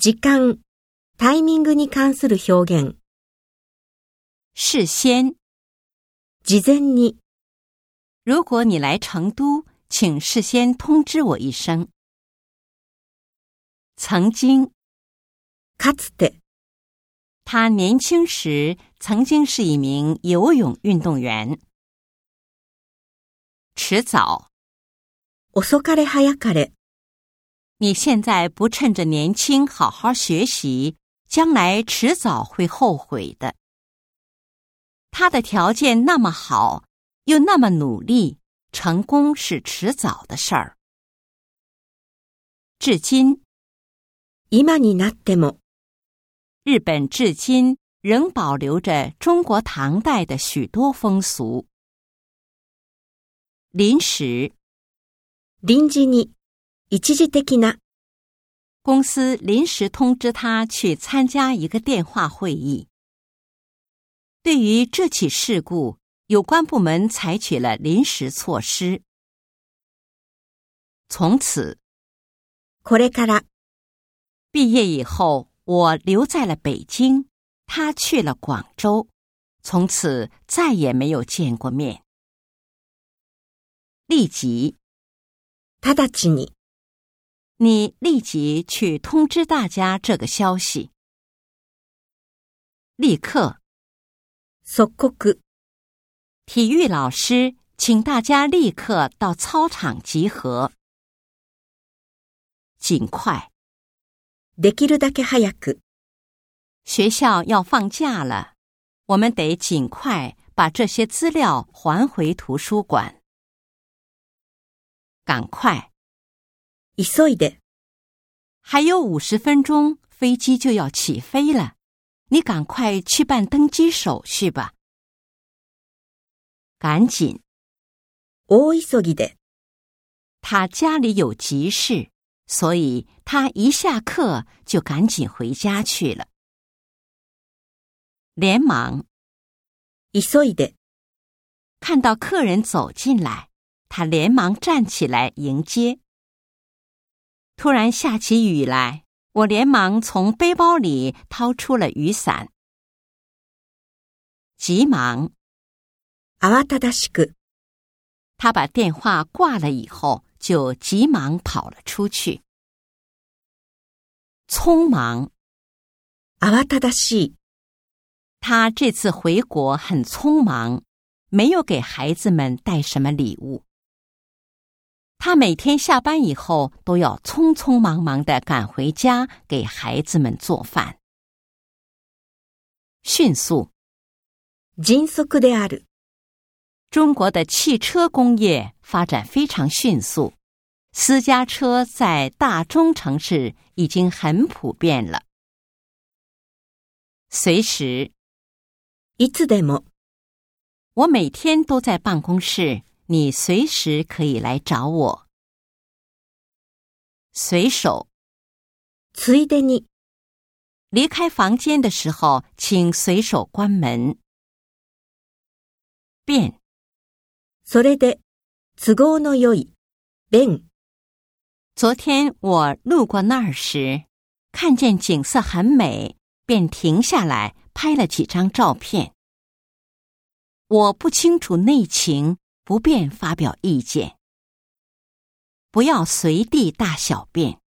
時間、タイミングに関する表現。事先，事前に、如果你来成都，请事先通知我一声。曾经，かつて、他年轻时曾经是一名游泳运动员。迟早，遅かれ早かれ、你现在不趁着年轻好好学习，将来迟早会后悔的。他的条件那么好，又那么努力，成功是迟早的事儿。至今，今になっても、日本至今仍保留着中国唐代的许多风俗。临时，臨時に、 一時的な、公司临时通知他去参加一个电话会议。对于这起事故，有关部门采取了临时措施。从此，これから、毕业以后，我留在了北京，他去了广州，从此再也没有见过面。立即，直ちに、 你立即去通知大家这个消息。立刻，即刻、体育老师，请大家立刻到操场集合。尽快，できるだけ早く、学校要放假了，我们得尽快把这些资料还回图书馆。赶快， 急いで、还有五十分钟，飞机就要起飞了，你赶快去办登机手续吧。赶紧，大急ぎで、他家里有急事，所以他一下课就赶紧回家去了。连忙急いで、看到客人走进来，他连忙站起来迎接。 突然下起雨来，我连忙从背包里掏出了雨伞，急忙慌ただしく、他把电话挂了以后，就急忙跑了出去。匆忙，慌ただしい、他这次回国很匆忙，没有给孩子们带什么礼物。 他每天下班以后都要匆匆忙忙的赶回家给孩子们做饭。迅速，迅速である、中国的汽车工业发展非常迅速，私家车在大中城市已经很普遍了。随时，いつでも、我每天都在办公室， 你随时可以来找我。随手ついでに、离开房间的时候，请随手关门。便それで、都合の良い、便、昨天我路过那儿时，看见景色很美，便停下来拍了几张照片。我不清楚内情， 不便发表意见。不要随地大小便。